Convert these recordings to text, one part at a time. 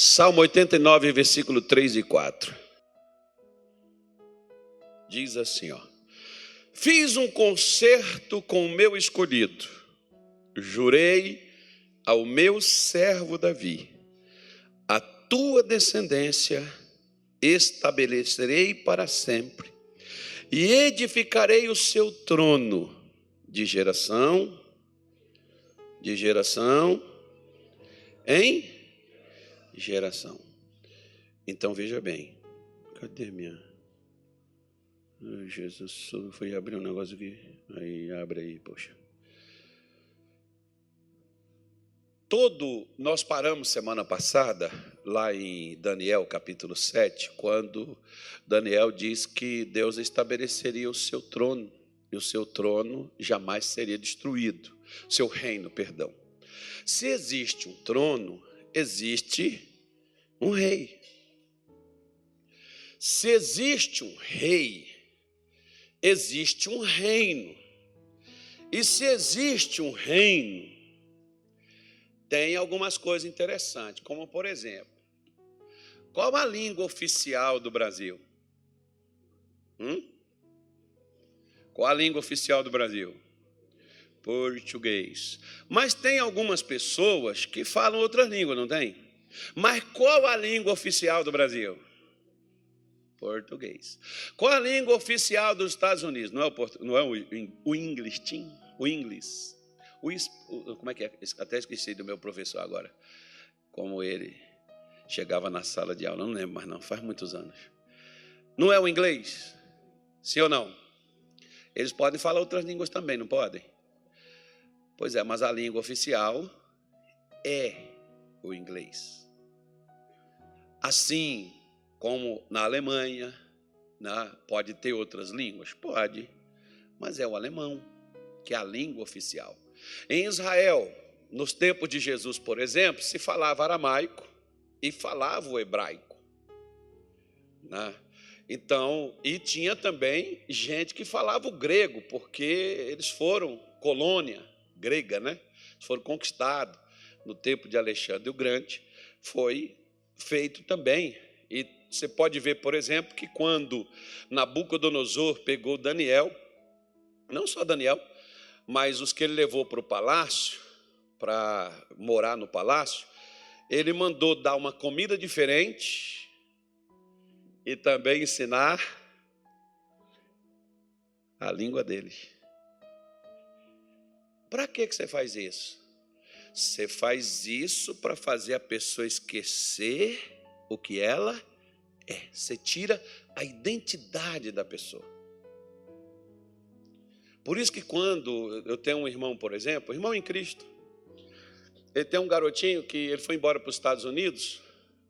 Salmo 89, versículo 3 e 4. Diz assim, ó. Fiz um concerto com o meu escolhido. Jurei ao meu servo Davi: A tua descendência estabelecerei para sempre e edificarei o seu trono de geração de geração em geração. Então veja bem, cadê minha? Jesus, fui abrir um negócio aqui. Aí abre aí, poxa. Todo, nós paramos semana passada, lá em Daniel capítulo 7, quando Daniel diz que Deus estabeleceria o seu trono, e o seu trono jamais seria destruído, seu reino, perdão. Se existe um trono, existe um rei. Se existe um rei, existe um reino. E se existe um reino, tem algumas coisas interessantes, como por exemplo, qual a língua oficial do Brasil? Hum? Qual a língua oficial do Brasil? Português. Mas tem algumas pessoas que falam outras línguas, não tem? Mas qual a língua oficial do Brasil? Português. Qual a língua oficial dos Estados Unidos? Não é o, não é o, o inglês, o inglês. O, como é que é? Até esqueci do meu professor agora. Como ele chegava na sala de aula, não lembro mais não, faz muitos anos. Não é o inglês? Sim ou não? Eles podem falar outras línguas também, não podem? Pois é, mas a língua oficial é o inglês. Assim como na Alemanha, né, pode ter outras línguas? Pode, mas é o alemão, que é a língua oficial. Em Israel, nos tempos de Jesus, por exemplo, se falava aramaico e falava o hebraico. Né? Então, e tinha também gente que falava o grego, porque eles foram colônia grega, né? Foram conquistados no tempo de Alexandre o Grande. Foi feito também. E você pode ver, por exemplo, que quando Nabucodonosor pegou Daniel, não só Daniel, mas os que ele levou para o palácio, para morar no palácio, ele mandou dar uma comida diferente e também ensinar a língua deles. Para que você faz isso? Você faz isso para fazer a pessoa esquecer o que ela é. Você tira a identidade da pessoa. Por isso que quando eu tenho um irmão, por exemplo, irmão em Cristo, ele tem um garotinho que ele foi embora para os Estados Unidos,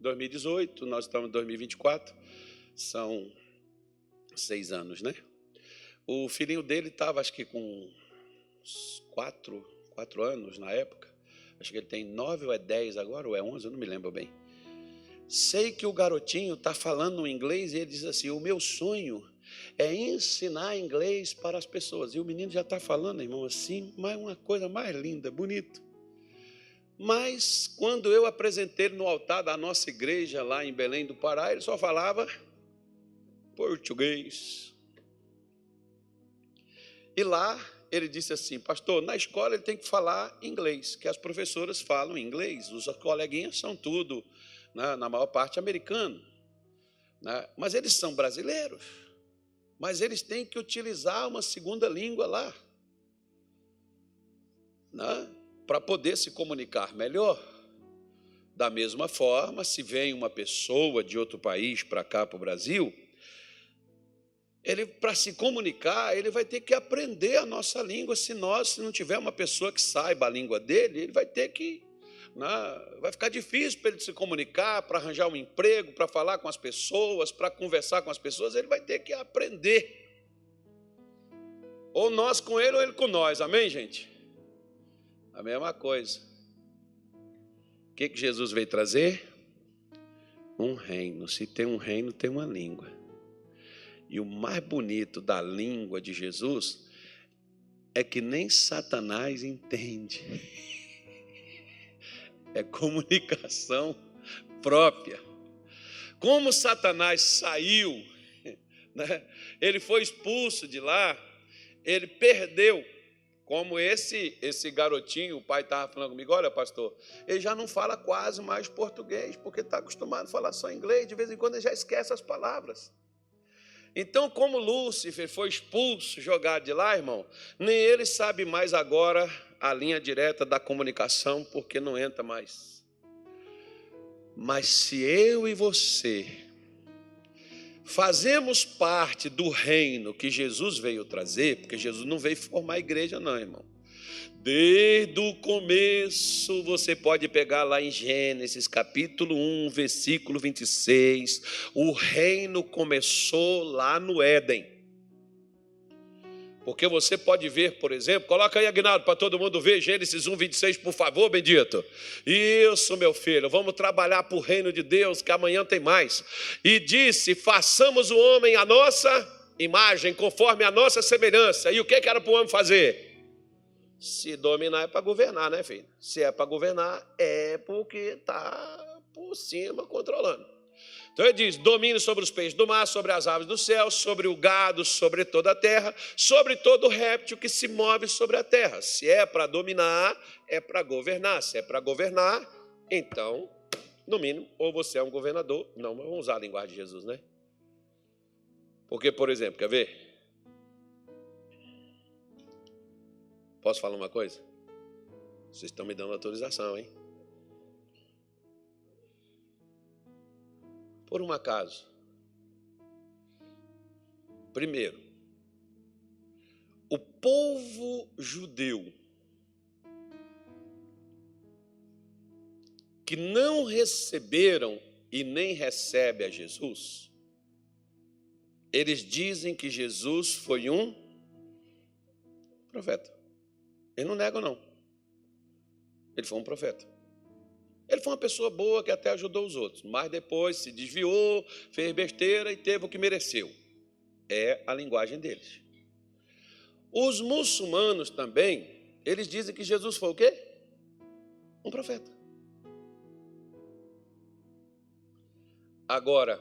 2018, nós estamos em 2024, são seis anos, né? O filhinho dele estava, acho que com quatro, quatro anos na época, acho que ele tem nove ou é dez agora, ou é onze, eu não me lembro bem. Sei que o garotinho está falando inglês e ele diz assim: O meu sonho é ensinar inglês para as pessoas. E o menino já está falando, irmão, assim, mas uma coisa mais linda, bonito. Mas quando eu apresentei no altar da nossa igreja lá em Belém do Pará, ele só falava português. E lá ele disse assim, pastor, na escola ele tem que falar inglês, que as professoras falam inglês, os coleguinhas são tudo, né, na maior parte, americano. Né, mas eles são brasileiros mas eles têm que utilizar uma segunda língua lá, né? para poder se comunicar melhor. Da mesma forma, se vem uma pessoa de outro país para cá, para o Brasil, ele para se comunicar, ele vai ter que aprender a nossa língua. Se nós, se não tiver uma pessoa que saiba a língua dele, ele vai ter que né? vai ficar difícil para ele se comunicar, para arranjar um emprego, para falar com as pessoas, para conversar com as pessoas, ele vai ter que aprender. Ou nós com ele, ou ele com nós, amém, gente? A mesma coisa. O que, que Jesus veio trazer? Um reino. Se tem um reino, tem uma língua. E o mais bonito da língua de Jesus é que nem Satanás entende. é comunicação própria. Como Satanás saiu, né? ele foi expulso de lá, ele perdeu. Como esse esse garotinho, o pai estava falando comigo, olha pastor, ele já não fala quase mais português, porque está acostumado a falar só inglês, de vez em quando ele já esquece as palavras. Então, como Lúcifer foi expulso, jogado de lá, irmão, nem ele sabe mais agora a linha direta da comunicação, porque não entra mais. Mas se eu e você fazemos parte do reino que Jesus veio trazer, porque Jesus não veio formar a igreja, não, irmão. Desde o começo, você pode pegar lá em Gênesis, capítulo 1, versículo 26. O reino começou lá no Éden. Porque você pode ver, por exemplo, coloca aí, Agnaldo, para todo mundo ver, Gênesis 1, 26, por favor, bendito. Isso, meu filho, vamos trabalhar para o reino de Deus, que amanhã tem mais. E disse: façamos o homem a nossa imagem, conforme a nossa semelhança. E o que era para o homem fazer? Se dominar é para governar, né, filho? Se é para governar, é porque está por cima controlando. Então ele diz: domine sobre os peixes do mar, sobre as aves do céu, sobre o gado, sobre toda a terra, sobre todo réptil que se move sobre a terra. Se é para dominar, é para governar. Se é para governar, então, no mínimo, ou você é um governador. Não, vamos usar a linguagem de Jesus, né? Porque, por exemplo, quer ver? Posso falar uma coisa? Vocês estão me dando autorização, hein? Por um acaso. Primeiro, o povo judeu que não receberam e nem recebe a Jesus, eles dizem que Jesus foi um profeta. Eles não negam, não. Ele foi um profeta. Ele foi uma pessoa boa que até ajudou os outros, mas depois se desviou, fez besteira e teve o que mereceu. É a linguagem deles. Os muçulmanos também, eles dizem que Jesus foi o quê? Um profeta. Agora,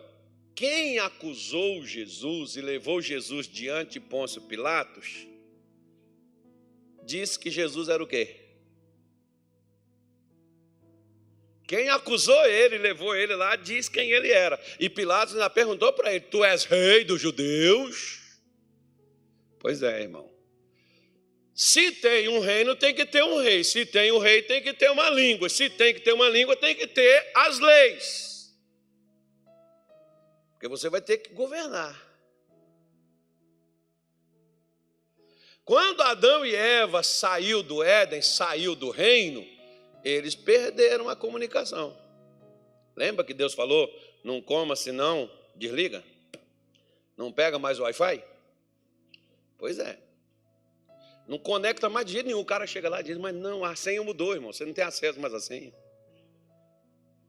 quem acusou Jesus e levou Jesus diante de Pôncio Pilatos, disse que Jesus era o quê? Quem acusou ele, levou ele lá, diz quem ele era. E Pilatos ainda perguntou para ele: Tu és rei dos judeus? Pois é, irmão. Se tem um reino, tem que ter um rei. Se tem um rei, tem que ter uma língua. Se tem que ter uma língua, tem que ter as leis. Porque você vai ter que governar. Quando Adão e Eva saiu do Éden, saiu do reino, eles perderam a comunicação. Lembra que Deus falou: não coma senão desliga? Não pega mais o Wi-Fi? Pois é. Não conecta mais de jeito nenhum. O cara chega lá e diz: Mas não, a senha mudou, irmão. Você não tem acesso mais à senha.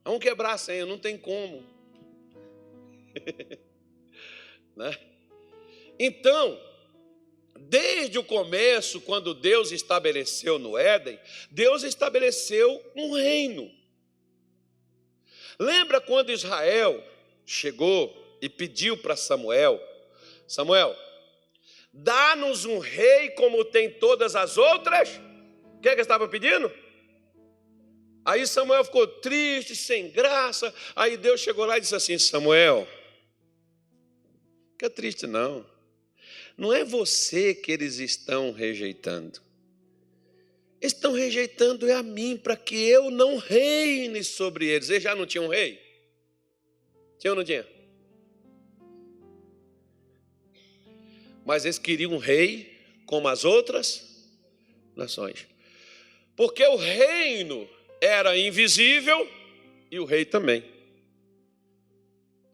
Vamos quebrar a senha, não tem como. né? Então, Desde o começo, quando Deus estabeleceu no Éden, Deus estabeleceu um reino. Lembra quando Israel chegou e pediu para Samuel: Samuel, dá-nos um rei como tem todas as outras? O que, é que estava pedindo? Aí Samuel ficou triste, sem graça. Aí Deus chegou lá e disse assim: Samuel, fica triste não. Não é você que eles estão rejeitando. Estão rejeitando é a mim, para que eu não reine sobre eles. Eles já não tinham um rei? Tinha ou não tinha? Mas eles queriam um rei como as outras nações. Porque o reino era invisível e o rei também.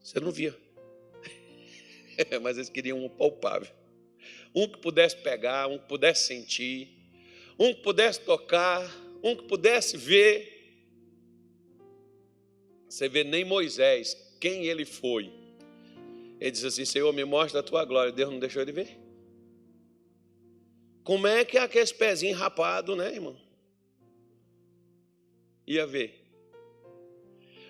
Você não via. Mas eles queriam um palpável um que pudesse pegar, um que pudesse sentir, um que pudesse tocar, um que pudesse ver. Você vê nem Moisés, quem ele foi. Ele diz assim: Senhor, me mostra a tua glória. Deus não deixou ele ver. Como é que é aquele pezinho rapado, né, irmão? Ia ver.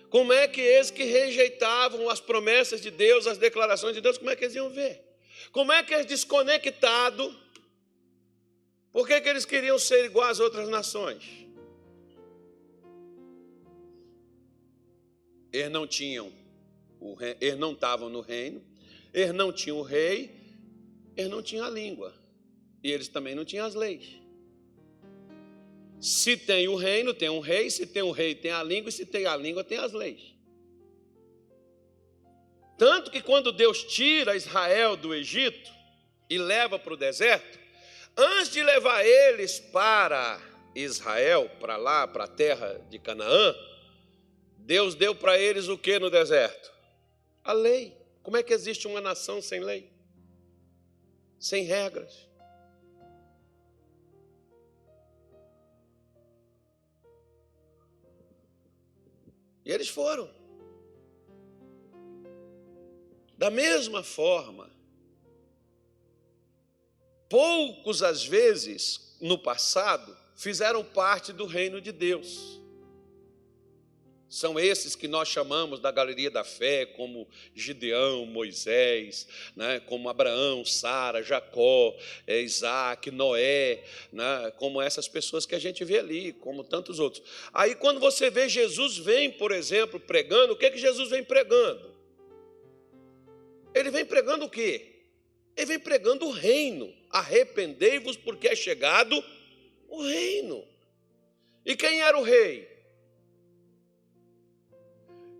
Como é que eles que rejeitavam as promessas de Deus, as declarações de Deus, como é que eles iam ver? Como é que eles desconectados, por que, que eles queriam ser igual às outras nações? Eles não tinham, o eles não estavam no reino, eles não tinham o rei, eles não tinham a língua, e eles também não tinham as leis. Se tem o reino, tem um rei, se tem o rei, tem a língua, e se tem a língua, tem as leis. Tanto que quando Deus tira Israel do Egito e leva para o deserto, antes de levar eles para Israel, para lá, para a terra de Canaã, Deus deu para eles o que no deserto? A lei. Como é que existe uma nação sem lei? Sem regras. E eles foram. Da mesma forma, poucos às vezes no passado fizeram parte do reino de Deus. São esses que nós chamamos da galeria da fé, como Gideão, Moisés, né, como Abraão, Sara, Jacó, é, Isaac, Noé, né, como essas pessoas que a gente vê ali, como tantos outros. Aí quando você vê Jesus vem, por exemplo, pregando, o que, que Jesus vem pregando? Ele vem pregando o quê? Ele vem pregando o reino. Arrependei-vos porque é chegado o reino. E quem era o rei?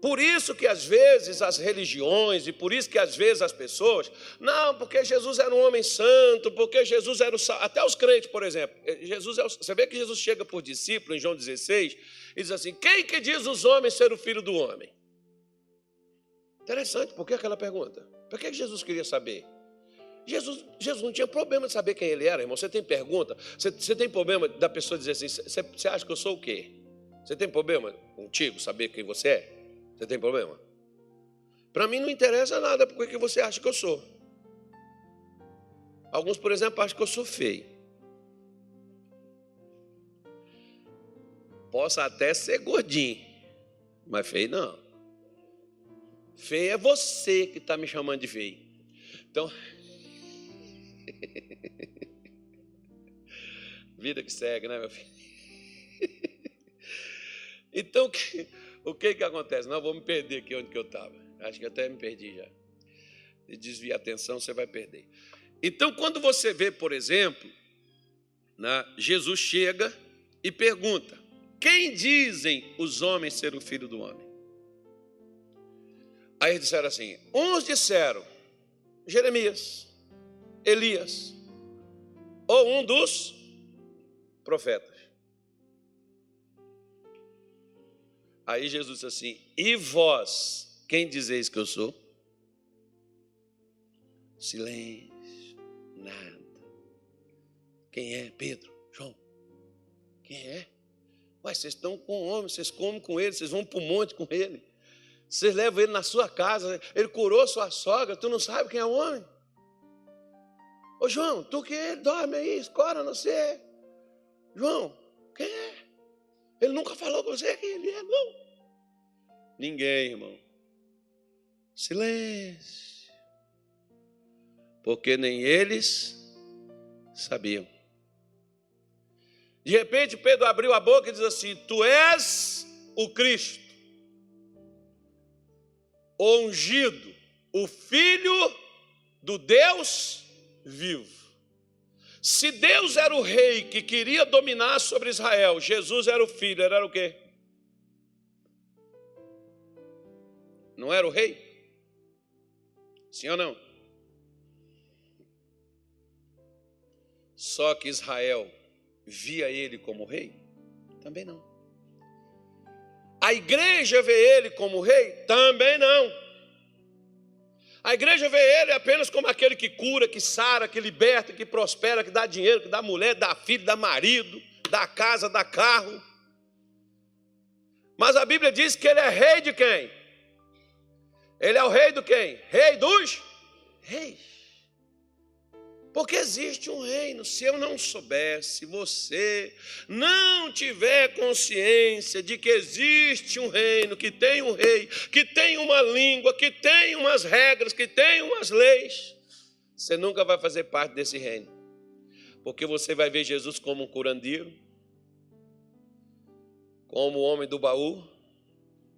Por isso que às vezes as religiões e por isso que às vezes as pessoas, não, porque Jesus era um homem santo, porque Jesus era o até os crentes, por exemplo. Eh, Jesus é o, você vê que Jesus chega por discípulo em João 16 e diz assim: "Quem que diz os homens ser o filho do homem?" Interessante, por que aquela pergunta? Por que Jesus queria saber? Jesus, Jesus não tinha problema de saber quem ele era, irmão. Você tem pergunta? Você, você tem problema da pessoa dizer assim: você, você acha que eu sou o quê? Você tem problema contigo saber quem você é? Você tem problema? Para mim não interessa nada porque que você acha que eu sou. Alguns, por exemplo, acham que eu sou feio. Posso até ser gordinho, mas feio não. Feio é você que está me chamando de feio. Então, vida que segue, né, meu filho? então, o que que acontece? Não, vou me perder aqui onde que eu estava. Acho que até me perdi já. Se desvia a atenção, você vai perder. Então, quando você vê, por exemplo, né, Jesus chega e pergunta: Quem dizem os homens ser o filho do homem? Aí eles disseram assim: uns disseram Jeremias, Elias, ou um dos profetas. Aí Jesus disse assim: E vós, quem dizeis que eu sou? Silêncio, nada. Quem é? Pedro, João. Quem é? Ué, vocês estão com o homem, vocês comem com ele, vocês vão para o monte com ele. Vocês levam ele na sua casa, ele curou sua sogra, tu não sabe quem é o homem? Ô João, tu que dorme aí, escora não sei. João, quem é? Ele nunca falou com você quem ele é, não. Ninguém, irmão. Silêncio. Porque nem eles sabiam. De repente, Pedro abriu a boca e diz assim: Tu és o Cristo ungido, o filho do Deus vivo. Se Deus era o rei que queria dominar sobre Israel, Jesus era o filho, era o quê? Não era o rei? Sim ou não? Só que Israel via ele como rei? Também não. A igreja vê ele como rei? Também não. A igreja vê ele apenas como aquele que cura, que sara, que liberta, que prospera, que dá dinheiro, que dá mulher, dá filho, dá marido, dá casa, dá carro. Mas a Bíblia diz que ele é rei de quem? Ele é o rei do quem? Rei dos reis. Porque existe um reino. Se eu não soubesse, se você não tiver consciência de que existe um reino, que tem um rei, que tem uma língua, que tem umas regras, que tem umas leis, você nunca vai fazer parte desse reino. Porque você vai ver Jesus como um curandeiro, como o homem do baú,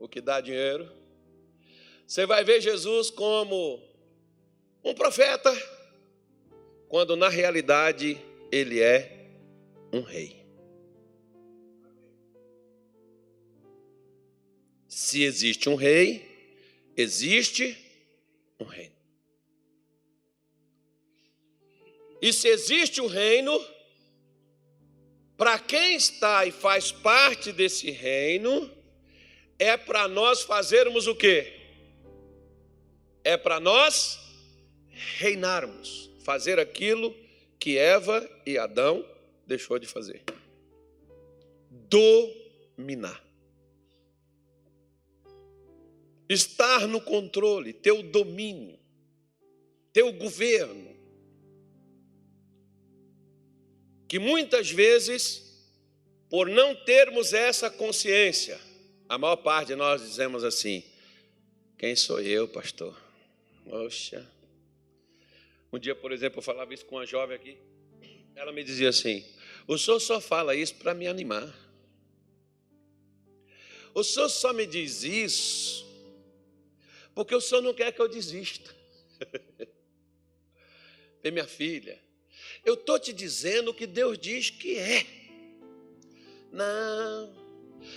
o que dá dinheiro. Você vai ver Jesus como um profeta quando na realidade ele é um rei. Se existe um rei, existe um reino. E se existe um reino, para quem está e faz parte desse reino, é para nós fazermos o quê? É para nós reinarmos fazer aquilo que Eva e Adão deixou de fazer. Dominar. Estar no controle, ter o domínio, ter o governo. Que muitas vezes, por não termos essa consciência, a maior parte de nós dizemos assim: quem sou eu, pastor? Poxa, um dia, por exemplo, eu falava isso com uma jovem aqui. Ela me dizia assim: O senhor só fala isso para me animar. O senhor só me diz isso porque o senhor não quer que eu desista. Vem, minha filha, eu estou te dizendo o que Deus diz que é. Não,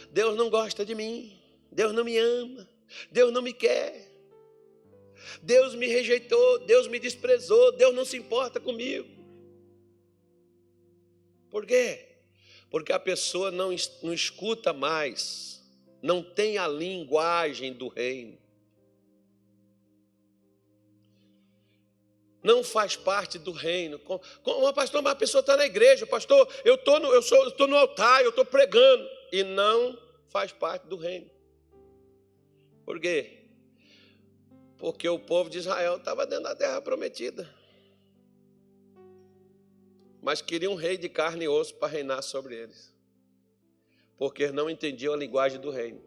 Deus não gosta de mim, Deus não me ama, Deus não me quer. Deus me rejeitou, Deus me desprezou, Deus não se importa comigo. Por quê? Porque a pessoa não, não escuta mais, não tem a linguagem do reino. Não faz parte do reino. Como, pastor, mas a pessoa está na igreja, pastor, eu estou no, eu sou, estou no altar, eu estou pregando, e não faz parte do reino. Por quê? Porque o povo de Israel estava dentro da terra prometida. Mas queria um rei de carne e osso para reinar sobre eles. Porque não entendiam a linguagem do reino,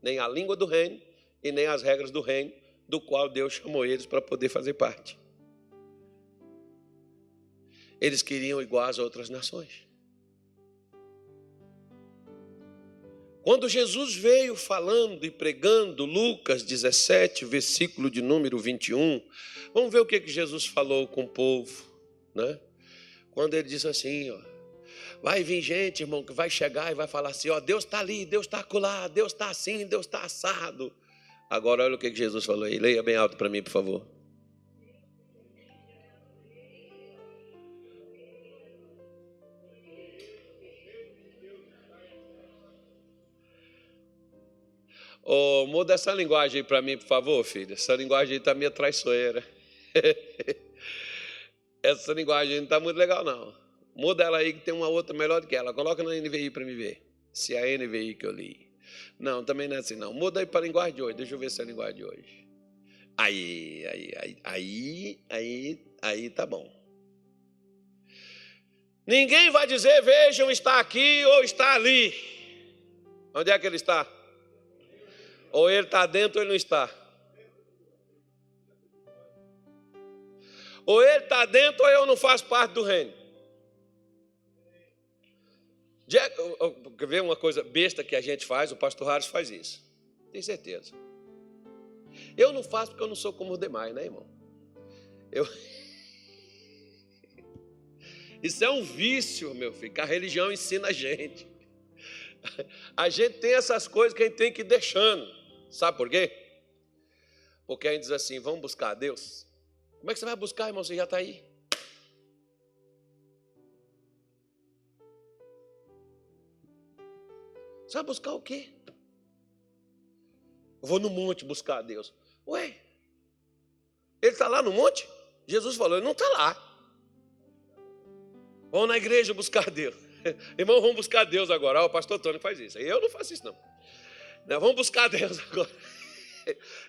nem a língua do reino e nem as regras do reino, do qual Deus chamou eles para poder fazer parte. Eles queriam igual às outras nações. Quando Jesus veio falando e pregando, Lucas 17, versículo de número 21, vamos ver o que, que Jesus falou com o povo, né? Quando ele diz assim, ó, vai vir gente, irmão, que vai chegar e vai falar assim, ó, Deus está ali, Deus está acolá, Deus está assim, Deus está assado. Agora olha o que, que Jesus falou aí, leia bem alto para mim, por favor. Oh, muda essa linguagem aí para mim, por favor, filho. Essa linguagem aí está meio traiçoeira. essa linguagem não está muito legal, não. Muda ela aí que tem uma outra melhor do que ela. Coloca na NVI para me ver. Se é a NVI que eu li. Não, também não é assim, não. Muda aí para a linguagem de hoje. Deixa eu ver se é a linguagem de hoje. Aí, aí, aí, aí, aí, aí tá bom. Ninguém vai dizer, vejam, está aqui ou está ali. Onde é que ele está? Ou ele está dentro ou ele não está. Ou ele está dentro ou eu não faço parte do reino. Quer ver uma coisa besta que a gente faz? O pastor Harris faz isso. Tem certeza. Eu não faço porque eu não sou como os demais, né, irmão? Eu... Isso é um vício, meu filho, que a religião ensina a gente. A gente tem essas coisas que a gente tem que ir deixando. Sabe por quê? Porque a gente diz assim: vamos buscar a Deus. Como é que você vai buscar, irmão? Você já está aí. Você vai buscar o quê? Eu vou no monte buscar a Deus. Ué, ele está lá no monte? Jesus falou, ele não está lá. Vamos na igreja buscar a Deus. Irmão, vamos buscar a Deus agora. o pastor Tony faz isso. Eu não faço isso, não. Né, vamos buscar Deus agora.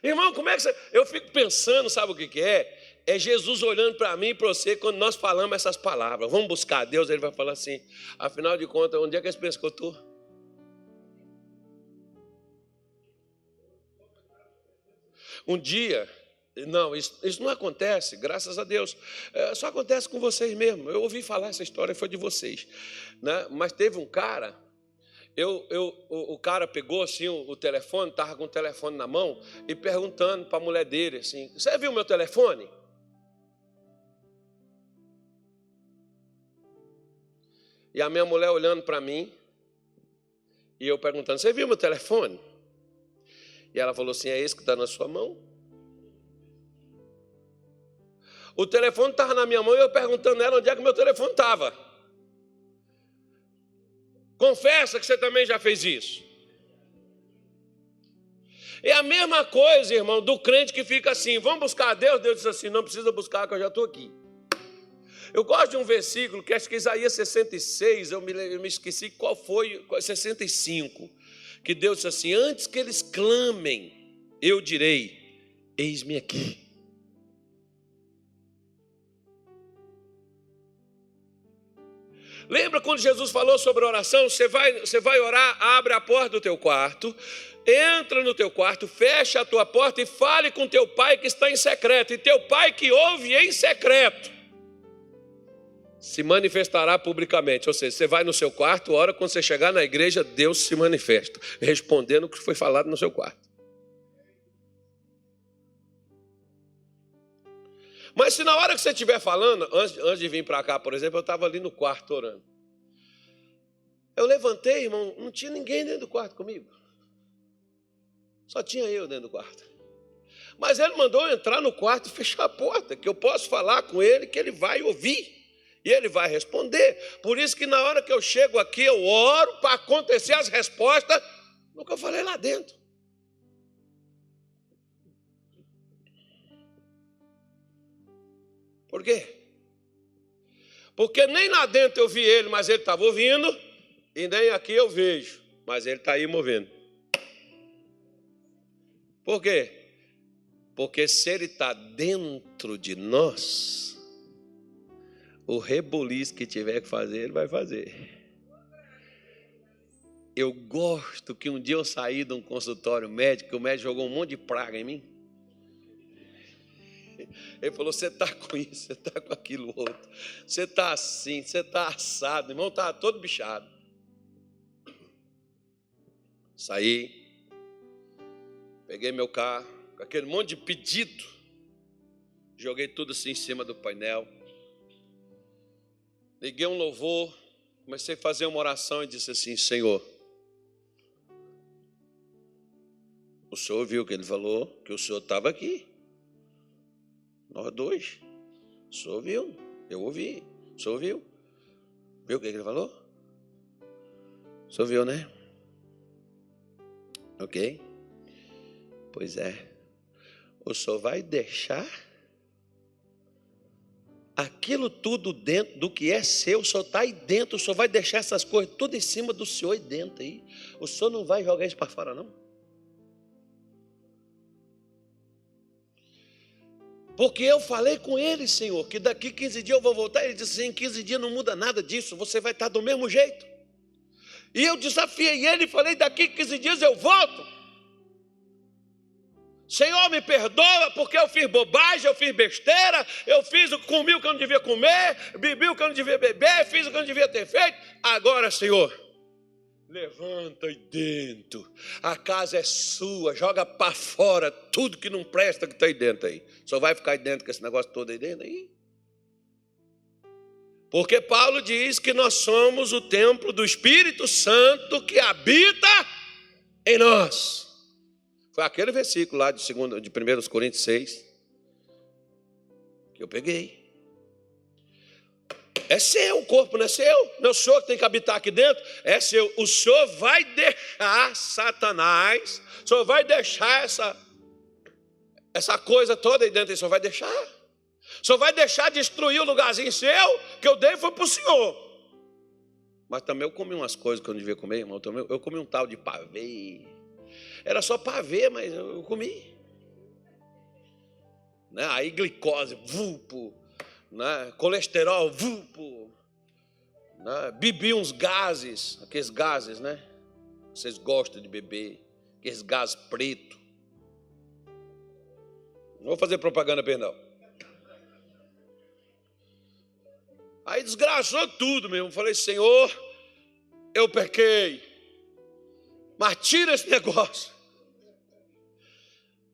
Irmão, como é que você. Eu fico pensando, sabe o que, que é? é Jesus olhando para mim e para você quando nós falamos essas palavras. Vamos buscar Deus, ele vai falar assim: afinal de contas, onde é que esse pensa que eu estou? Um dia, não, isso, isso, não acontece, graças a Deus. É, só acontece com vocês mesmo. Eu ouvi falar essa história, foi de vocês. Né? Mas teve um cara, eu, eu, o, o cara pegou assim o, o telefone, estava com o telefone na mão, e perguntando para a mulher dele assim: Você viu meu telefone? E a minha mulher olhando para mim, e eu perguntando: Você viu meu telefone? E ela falou assim: É esse que está na sua mão? O telefone estava na minha mão e eu perguntando a ela onde é que meu telefone estava. Confessa que você também já fez isso. É a mesma coisa, irmão, do crente que fica assim: vamos buscar a Deus. Deus diz assim: não precisa buscar, que eu já estou aqui. Eu gosto de um versículo que acho que Isaías 66, eu me, eu me esqueci qual foi, 65, que Deus disse assim: Antes que eles clamem, eu direi: Eis-me aqui. Lembra quando Jesus falou sobre oração? Você vai, você vai orar, abre a porta do teu quarto, entra no teu quarto, fecha a tua porta e fale com teu pai que está em secreto. E teu pai que ouve em secreto se manifestará publicamente. Ou seja, você vai no seu quarto, ora, quando você chegar na igreja, Deus se manifesta, respondendo o que foi falado no seu quarto. Mas se na hora que você estiver falando, antes, antes de vir para cá, por exemplo, eu estava ali no quarto orando. Eu levantei, irmão, não tinha ninguém dentro do quarto comigo. Só tinha eu dentro do quarto. Mas ele mandou eu entrar no quarto e fechar a porta, que eu posso falar com ele, que ele vai ouvir. E ele vai responder. Por isso que na hora que eu chego aqui, eu oro para acontecer as respostas no que eu falei lá dentro. Por quê? Porque nem lá dentro eu vi ele, mas ele estava ouvindo, e nem aqui eu vejo, mas ele está aí movendo. Por quê? Porque se ele está dentro de nós, o reboliço que tiver que fazer, ele vai fazer. Eu gosto que um dia eu saí de um consultório médico, o médico jogou um monte de praga em mim. Ele falou: Você está com isso, você está com aquilo outro, você está assim, você está assado, irmão, está todo bichado. Saí, peguei meu carro, com aquele monte de pedido, joguei tudo assim em cima do painel. Liguei um louvor, comecei a fazer uma oração e disse assim: Senhor, o senhor ouviu o que ele falou? Que o senhor estava aqui. Nós dois. O senhor ouviu? Eu ouvi. O senhor ouviu? Viu o que ele falou? O senhor né? Ok? Pois é. O senhor vai deixar aquilo tudo dentro do que é seu, senhor está aí dentro, o senhor vai deixar essas coisas tudo em cima do senhor aí dentro aí. O senhor não vai jogar isso para fora, não? Porque eu falei com ele, Senhor, que daqui 15 dias eu vou voltar. Ele disse: em 15 dias não muda nada disso, você vai estar do mesmo jeito. E eu desafiei ele e falei: daqui 15 dias eu volto. Senhor, me perdoa porque eu fiz bobagem, eu fiz besteira, eu fiz, comi o que eu não devia comer, bebi o que eu não devia beber, fiz o que eu não devia ter feito. Agora, Senhor, levanta aí dentro. A casa é sua, joga para fora tudo que não presta que está aí dentro aí. Só vai ficar aí dentro com esse negócio todo aí dentro aí. Porque Paulo diz que nós somos o templo do Espírito Santo que habita em nós. Foi aquele versículo lá de, segundo, de 1 Coríntios 6 que eu peguei. É seu, o corpo não é seu, não é o senhor que tem que habitar aqui dentro, é seu. O senhor vai deixar Satanás, o senhor vai deixar essa, essa coisa toda aí dentro, o senhor vai deixar. O senhor vai deixar destruir o lugarzinho seu, que eu dei foi para o senhor. Mas também eu comi umas coisas que eu não devia comer, irmão. Eu comi um tal de pavê. Era só ver, mas eu comi. né? aí glicose, vulpo, né? colesterol, vulpo, né? bebi uns gases, aqueles gases, né? Vocês gostam de beber, aqueles gases preto. Não vou fazer propaganda, perdão. Aí desgraçou tudo mesmo. Falei, Senhor, eu pequei. Mas tira esse negócio.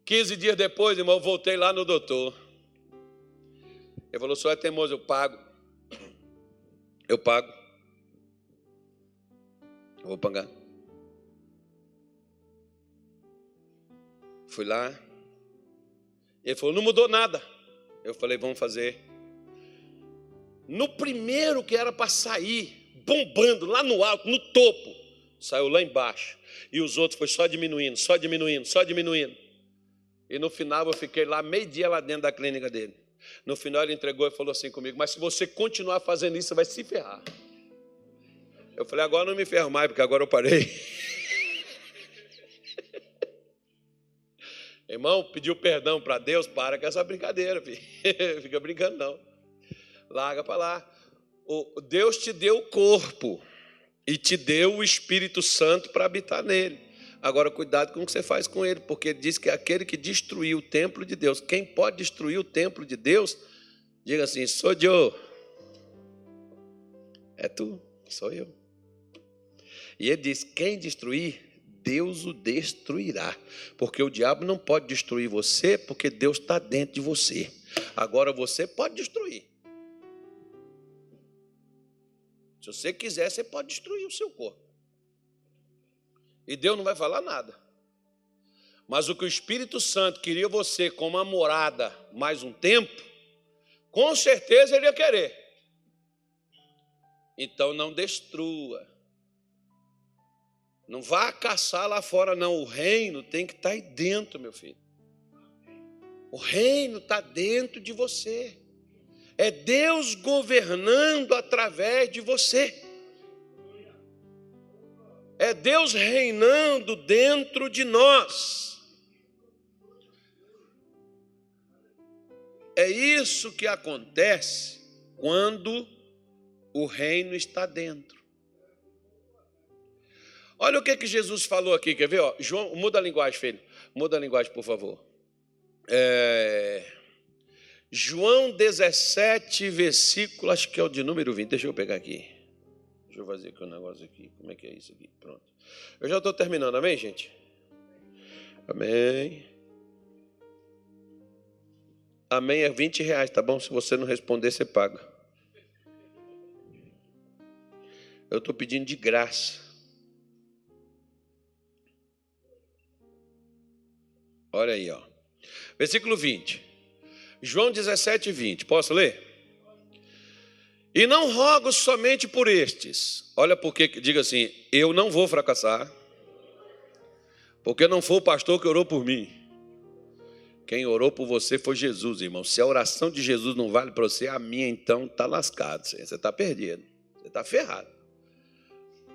15 dias depois, irmão, eu voltei lá no doutor. Ele falou: só é teimoso, eu pago. Eu pago. Eu vou pagar. Fui lá. Ele falou: não mudou nada. Eu falei: vamos fazer. No primeiro que era para sair, bombando lá no alto, no topo, saiu lá embaixo. E os outros foi só diminuindo, só diminuindo, só diminuindo. E no final eu fiquei lá meio dia lá dentro da clínica dele. No final ele entregou e falou assim comigo: Mas se você continuar fazendo isso, você vai se ferrar. Eu falei: Agora não me ferro mais, porque agora eu parei. Irmão, pediu perdão para Deus, para com essa brincadeira, filho. Fica brincando, não. Larga para lá. O Deus te deu o corpo e te deu o Espírito Santo para habitar nele. Agora, cuidado com o que você faz com ele, porque ele diz que aquele que destruiu o templo de Deus, quem pode destruir o templo de Deus, diga assim: sou eu. É tu, sou eu. E ele diz: quem destruir, Deus o destruirá. Porque o diabo não pode destruir você, porque Deus está dentro de você. Agora você pode destruir. Se você quiser, você pode destruir o seu corpo. E Deus não vai falar nada. Mas o que o Espírito Santo queria você como morada mais um tempo, com certeza ele ia querer. Então não destrua. Não vá caçar lá fora, não. O reino tem que estar tá aí dentro, meu filho. O reino está dentro de você. É Deus governando através de você. É Deus reinando dentro de nós. É isso que acontece quando o reino está dentro. Olha o que, que Jesus falou aqui, quer ver? Ó, João, muda a linguagem, filho. Muda a linguagem, por favor. É... João 17, versículo, acho que é o de número 20. Deixa eu pegar aqui. Deixa eu fazer aqui um negócio aqui. Como é que é isso aqui? Pronto. Eu já estou terminando, amém, gente? Amém. Amém é 20 reais, tá bom? Se você não responder, você paga. Eu estou pedindo de graça. Olha aí, ó. Versículo 20. João 17, 20. Posso ler? E não rogo somente por estes. Olha porque diga assim: eu não vou fracassar, porque não foi o pastor que orou por mim. Quem orou por você foi Jesus, irmão. Se a oração de Jesus não vale para você, a minha então está lascado. Você está perdido. Você está ferrado.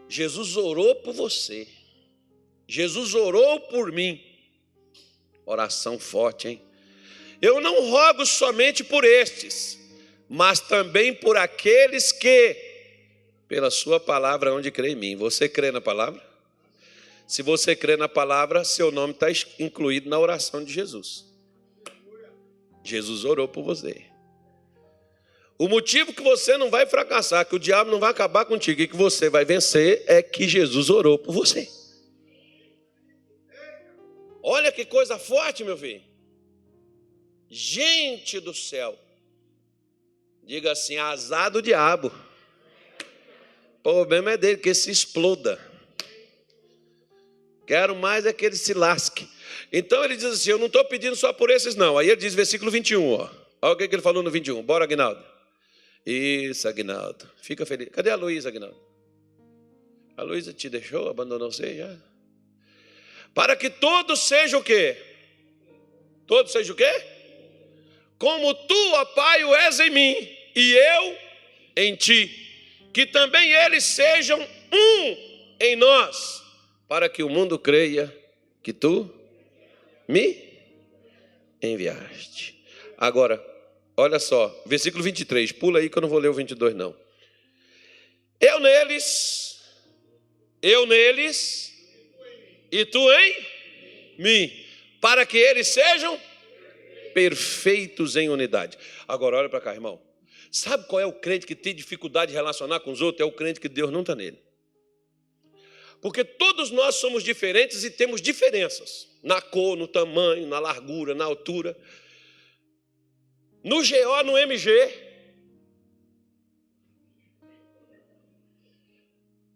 Jesus orou por você. Jesus orou por mim. Oração forte, hein? Eu não rogo somente por estes mas também por aqueles que, pela sua palavra, onde crê em mim. Você crê na palavra? Se você crê na palavra, seu nome está incluído na oração de Jesus. Jesus orou por você. O motivo que você não vai fracassar, que o diabo não vai acabar contigo e que você vai vencer é que Jesus orou por você. Olha que coisa forte, meu filho. Gente do céu. Diga assim: azar do diabo. O problema é dele, que se exploda. Quero mais é que ele se lasque. Então ele diz assim: Eu não estou pedindo só por esses, não. Aí ele diz, versículo 21, ó. Olha o que ele falou no 21. Bora, Agnaldo. Isso, Agnaldo. Fica feliz. Cadê a Luísa, Agnaldo? A Luísa te deixou, abandonou você já? Para que todos sejam o quê? Todos sejam o quê? Como tu, ó Pai, o és em mim e eu em ti, que também eles sejam um em nós, para que o mundo creia que tu me enviaste. Agora, olha só, versículo 23, pula aí que eu não vou ler o 22 não. Eu neles, eu neles, e tu em mim, para que eles sejam perfeitos em unidade. Agora olha para cá, irmão. Sabe qual é o crente que tem dificuldade de relacionar com os outros? É o crente que Deus não está nele. Porque todos nós somos diferentes e temos diferenças na cor, no tamanho, na largura, na altura. No GO, no MG.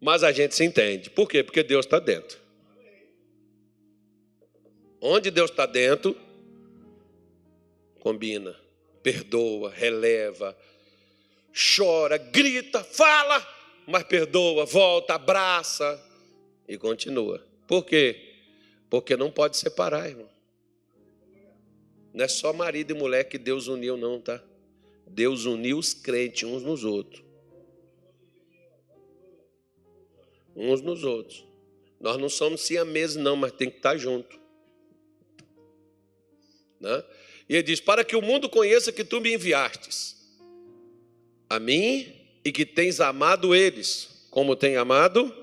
Mas a gente se entende. Por quê? Porque Deus está dentro. Onde Deus está dentro, combina, perdoa, releva, chora, grita, fala, mas perdoa, volta, abraça e continua. Por quê? Porque não pode separar, irmão. Não é só marido e mulher que Deus uniu, não, tá? Deus uniu os crentes uns nos outros. Uns nos outros. Nós não somos siameses, não, mas tem que estar junto. Né? E ele diz: Para que o mundo conheça que tu me enviastes a mim e que tens amado eles, como tem amado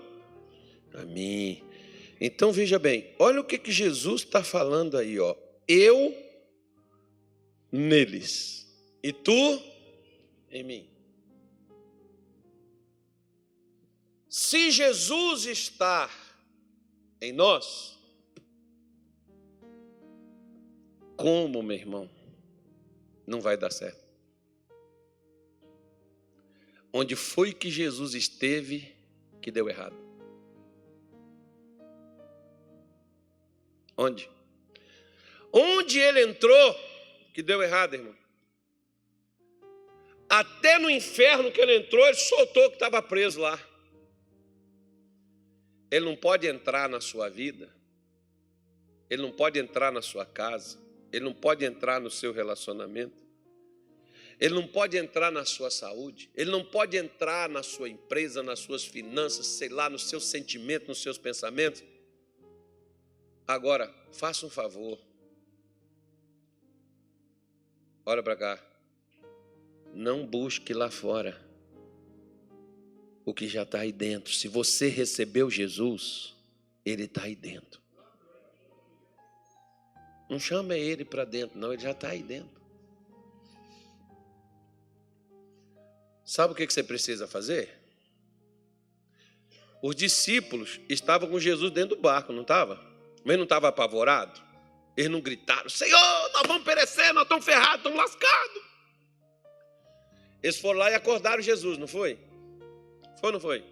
a mim. Então veja bem, olha o que, que Jesus está falando aí, ó. Eu neles e tu em mim. Se Jesus está em nós, como, meu irmão, não vai dar certo? Onde foi que Jesus esteve que deu errado? Onde? Onde ele entrou que deu errado, irmão? Até no inferno que ele entrou, ele soltou que estava preso lá. Ele não pode entrar na sua vida, ele não pode entrar na sua casa, ele não pode entrar no seu relacionamento, ele não pode entrar na sua saúde, ele não pode entrar na sua empresa, nas suas finanças, sei lá, nos seus sentimentos, nos seus pensamentos. Agora, faça um favor. Olha para cá. Não busque lá fora o que já está aí dentro. Se você recebeu Jesus, Ele está aí dentro. Não chama Ele para dentro, não, Ele já está aí dentro. Sabe o que você precisa fazer? Os discípulos estavam com Jesus dentro do barco, não estava? Mas não estava apavorado? Eles não gritaram: Senhor, nós vamos perecer, nós estamos ferrados, estamos lascados. Eles foram lá e acordaram Jesus, não foi? Foi ou não foi?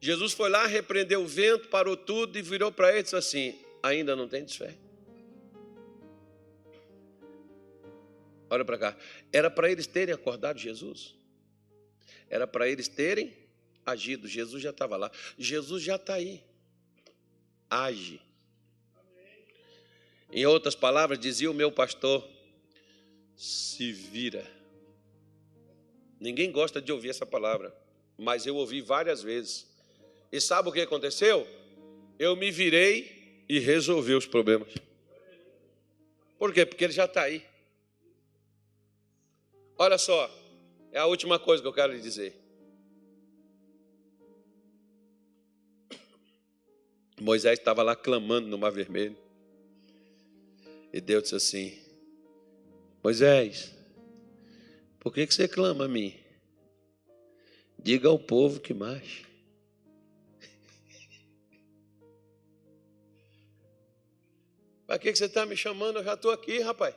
Jesus foi lá, repreendeu o vento, parou tudo e virou para eles e disse assim: Ainda não tem fé? Olha para cá. Era para eles terem acordado Jesus. Era para eles terem agido. Jesus já estava lá. Jesus já está aí age. Em outras palavras, dizia o meu pastor: se vira. Ninguém gosta de ouvir essa palavra, mas eu ouvi várias vezes. E sabe o que aconteceu? Eu me virei e resolvi os problemas. Por quê? Porque ele já está aí. Olha só, é a última coisa que eu quero lhe dizer. Moisés estava lá clamando no Mar Vermelho. E Deus disse assim: Moisés, por que, que você clama a mim? Diga ao povo que marche. Para que, você está me chamando? Eu já estou aqui, rapaz.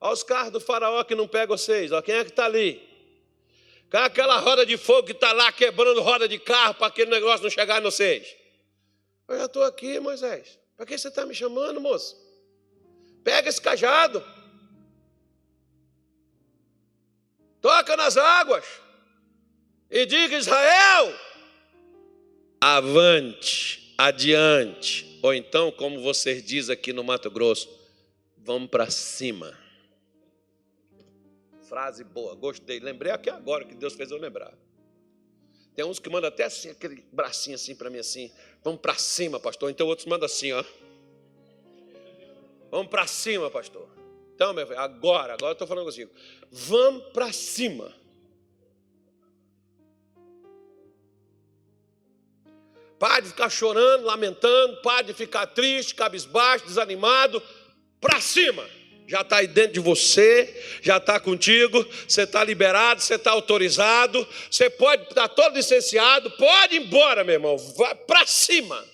Olha os carros do faraó que não pegam vocês. Olha quem é que está ali. Cadê aquela roda de fogo que está lá quebrando roda de carro para aquele negócio não chegar em vocês? Eu já estou aqui, Moisés. Para que você está me chamando, moço? Pega esse cajado. Toca nas águas. E diga, Israel, avante, adiante. Ou então, como vocês dizem aqui no Mato Grosso, vamos para cima. Frase boa, gostei. Lembrei aqui agora que Deus fez eu lembrar. Tem uns que mandam até assim, aquele bracinho assim para mim assim. Vamos para cima, pastor. Então outros mandam assim, ó. Vamos para cima, pastor. Então, meu filho, agora, agora eu estou falando consigo. Vamos para cima. Pare de ficar chorando, lamentando, pare de ficar triste, cabisbaixo, desanimado. Para cima. Já está aí dentro de você, já está contigo, você está liberado, você está autorizado, você pode estar tá todo licenciado, pode ir embora, meu irmão. Para cima.